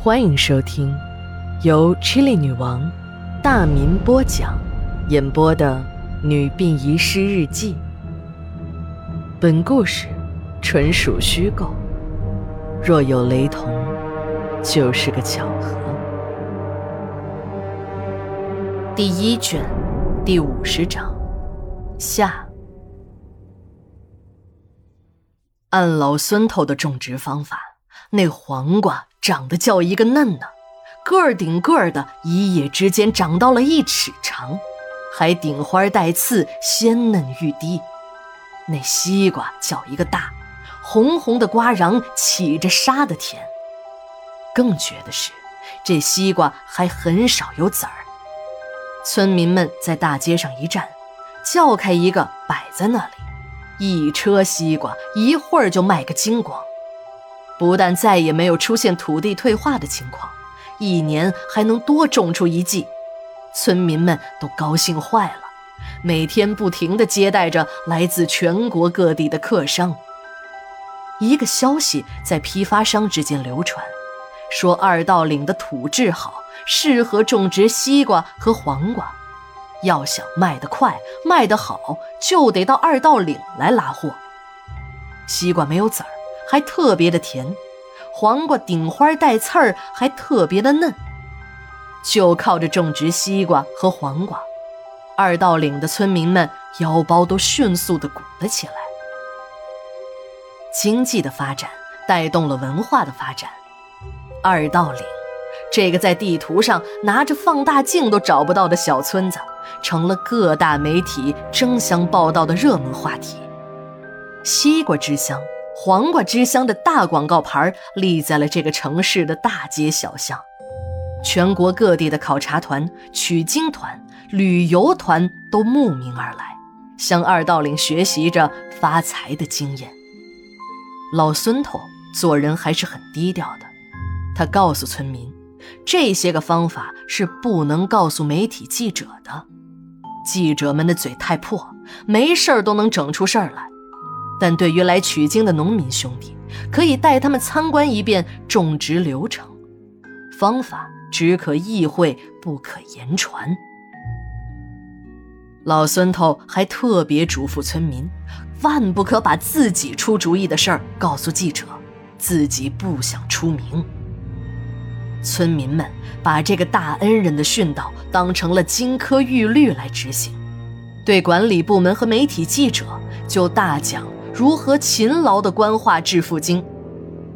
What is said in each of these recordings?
欢迎收听由 Chili 女王大民播讲、演播的《女病遗失日记》。本故事纯属虚构，若有雷同，就是个巧合。第一卷第五十章下。按老孙头的种植方法，那黄瓜。长得叫一个嫩呢，个儿顶个儿的，一夜之间长到了一尺长，还顶花带刺，鲜嫩欲滴。那西瓜叫一个大，红红的瓜瓤起着沙的甜。更绝的是，这西瓜还很少有籽儿。村民们在大街上一站，叫开一个摆在那里，一车西瓜一会儿就卖个精光。不但再也没有出现土地退化的情况，一年还能多种出一季，村民们都高兴坏了，每天不停地接待着来自全国各地的客商。一个消息在批发商之间流传，说二道岭的土质好，适合种植西瓜和黄瓜，要想卖得快、卖得好，就得到二道岭来拉货。西瓜没有籽儿。还特别的甜，黄瓜顶花带刺儿，还特别的嫩。就靠着种植西瓜和黄瓜，二道岭的村民们腰包都迅速的鼓了起来。经济的发展带动了文化的发展，二道岭这个在地图上拿着放大镜都找不到的小村子，成了各大媒体争相报道的热门话题。西瓜之乡。黄瓜之乡的大广告牌立在了这个城市的大街小巷，全国各地的考察团、取经团、旅游团都慕名而来，向二道岭学习着发财的经验。老孙头做人还是很低调的，他告诉村民，这些个方法是不能告诉媒体记者的，记者们的嘴太破，没事儿都能整出事儿来。但对于来取经的农民兄弟，可以带他们参观一遍种植流程，方法只可意会不可言传。老孙头还特别嘱咐村民，万不可把自己出主意的事儿告诉记者，自己不想出名。村民们把这个大恩人的训导当成了金科玉律来执行，对管理部门和媒体记者就大讲。如何勤劳的官话致富经？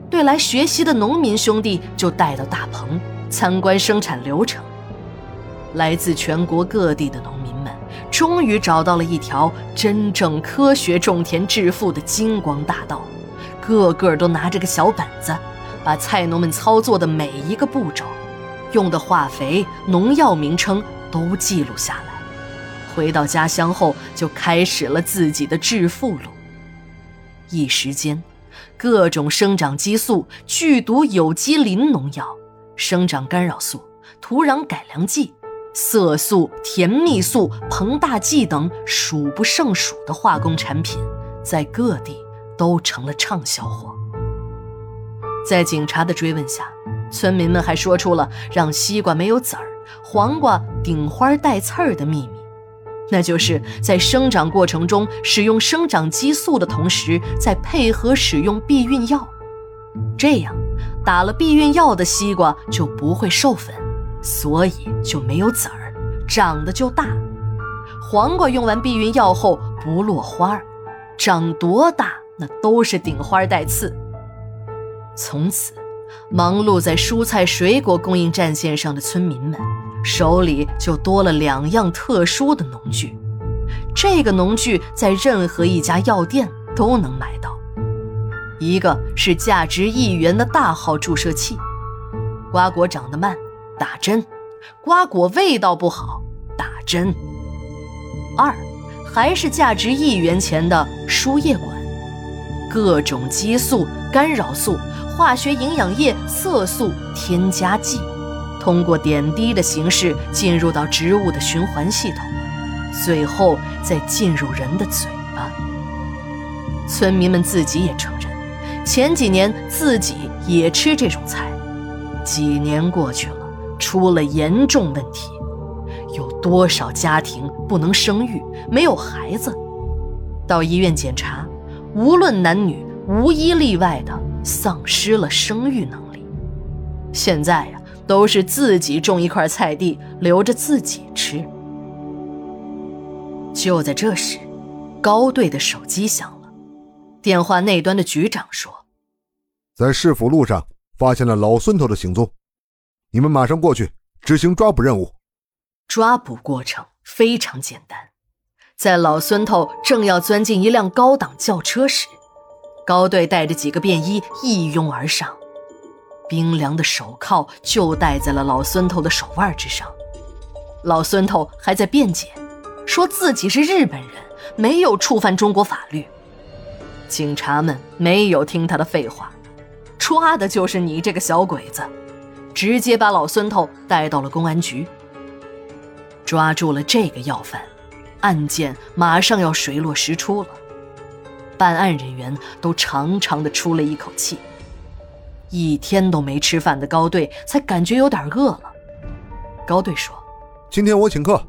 对来学习的农民兄弟就带到大棚参观生产流程。来自全国各地的农民们终于找到了一条真正科学种田致富的金光大道，个个都拿着个小本子，把菜农们操作的每一个步骤、用的化肥、农药名称都记录下来。回到家乡后，就开始了自己的致富路。一时间，各种生长激素、剧毒有机磷农药、生长干扰素、土壤改良剂、色素、甜蜜素、膨大剂等数不胜数的化工产品，在各地都成了畅销货。在警察的追问下，村民们还说出了让西瓜没有籽儿、黄瓜顶花带刺儿的秘密。那就是在生长过程中使用生长激素的同时，再配合使用避孕药，这样打了避孕药的西瓜就不会授粉，所以就没有籽儿，长得就大。黄瓜用完避孕药后不落花儿，长多大那都是顶花带刺。从此，忙碌在蔬菜水果供应战线上的村民们。手里就多了两样特殊的农具，这个农具在任何一家药店都能买到。一个是价值一元的大号注射器，瓜果长得慢，打针；瓜果味道不好，打针。二，还是价值一元钱的输液管，各种激素、干扰素、化学营养液、色素、添加剂。通过点滴的形式进入到植物的循环系统，最后再进入人的嘴巴。村民们自己也承认，前几年自己也吃这种菜，几年过去了，出了严重问题，有多少家庭不能生育，没有孩子？到医院检查，无论男女，无一例外的丧失了生育能力。现在呀，都是自己种一块菜地，留着自己吃。就在这时，高队的手机响了，电话那端的局长说：“在市府路上发现了老孙头的行踪，你们马上过去执行抓捕任务。”抓捕过程非常简单，在老孙头正要钻进一辆高档轿车时，高队带着几个便衣一拥而上，冰凉的手铐就戴在了老孙头的手腕之上。老孙头还在辩解。说自己是日本人，没有触犯中国法律。警察们没有听他的废话，抓的就是你这个小鬼子，直接把老孙头带到了公安局。抓住了这个要犯，案件马上要水落石出了。办案人员都长长的出了一口气。一天都没吃饭的高队才感觉有点饿了。高队说：“今天我请客。”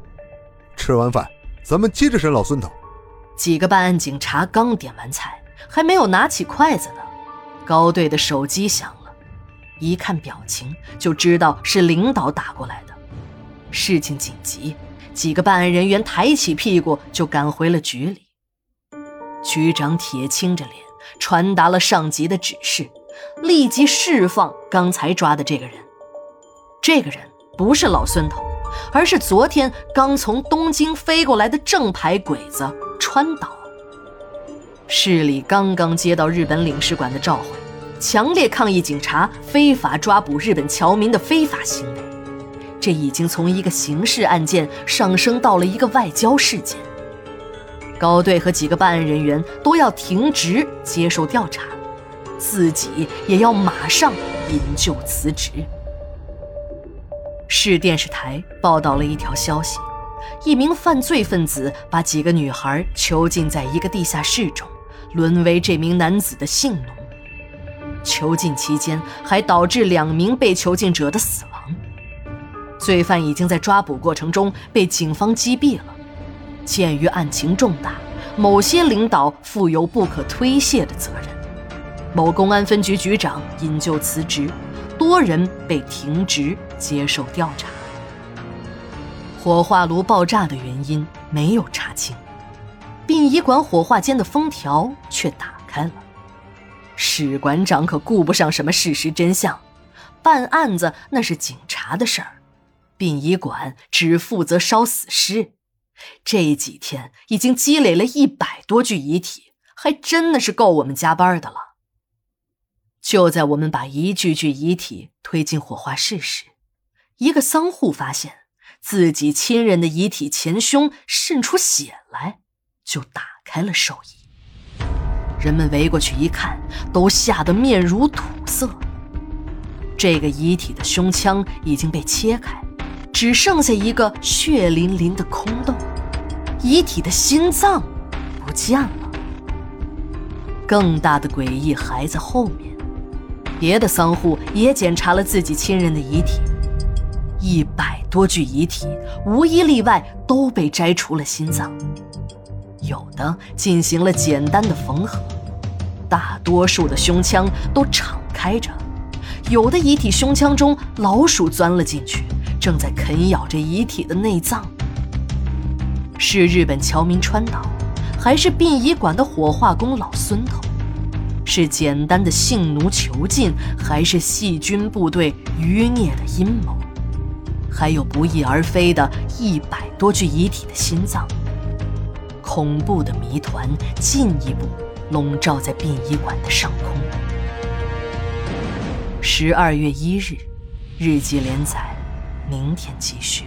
吃完饭，咱们接着审老孙头。几个办案警察刚点完菜，还没有拿起筷子呢，高队的手机响了。一看表情就知道是领导打过来的。事情紧急，几个办案人员抬起屁股就赶回了局里。局长铁青着脸传达了上级的指示，立即释放刚才抓的这个人。这个人不是老孙头。而是昨天刚从东京飞过来的正牌鬼子川岛。市里刚刚接到日本领事馆的召回，强烈抗议警察非法抓捕日本侨民的非法行为。这已经从一个刑事案件上升到了一个外交事件。高队和几个办案人员都要停职接受调查，自己也要马上引咎辞职。市电视台报道了一条消息：一名犯罪分子把几个女孩囚禁在一个地下室中，沦为这名男子的性奴。囚禁期间还导致两名被囚禁者的死亡。罪犯已经在抓捕过程中被警方击毙了。鉴于案情重大，某些领导负有不可推卸的责任，某公安分局局长引咎辞职。多人被停职接受调查。火化炉爆炸的原因没有查清，殡仪馆火化间的封条却打开了。史馆长可顾不上什么事实真相，办案子那是警察的事儿，殡仪馆只负责烧死尸。这几天已经积累了一百多具遗体，还真的是够我们加班的了。就在我们把一具具遗体推进火化室时，一个丧户发现自己亲人的遗体前胸渗出血来，就打开了寿衣。人们围过去一看，都吓得面如土色。这个遗体的胸腔已经被切开，只剩下一个血淋淋的空洞，遗体的心脏不见了。更大的诡异还在后面。别的丧户也检查了自己亲人的遗体，一百多具遗体，无一例外都被摘除了心脏，有的进行了简单的缝合，大多数的胸腔都敞开着，有的遗体胸腔中老鼠钻了进去，正在啃咬着遗体的内脏。是日本侨民川岛，还是殡仪馆的火化工老孙头？是简单的性奴囚禁，还是细菌部队余孽的阴谋？还有不翼而飞的一百多具遗体的心脏，恐怖的谜团进一步笼罩在殡仪馆的上空。十二月一日，日记连载，明天继续。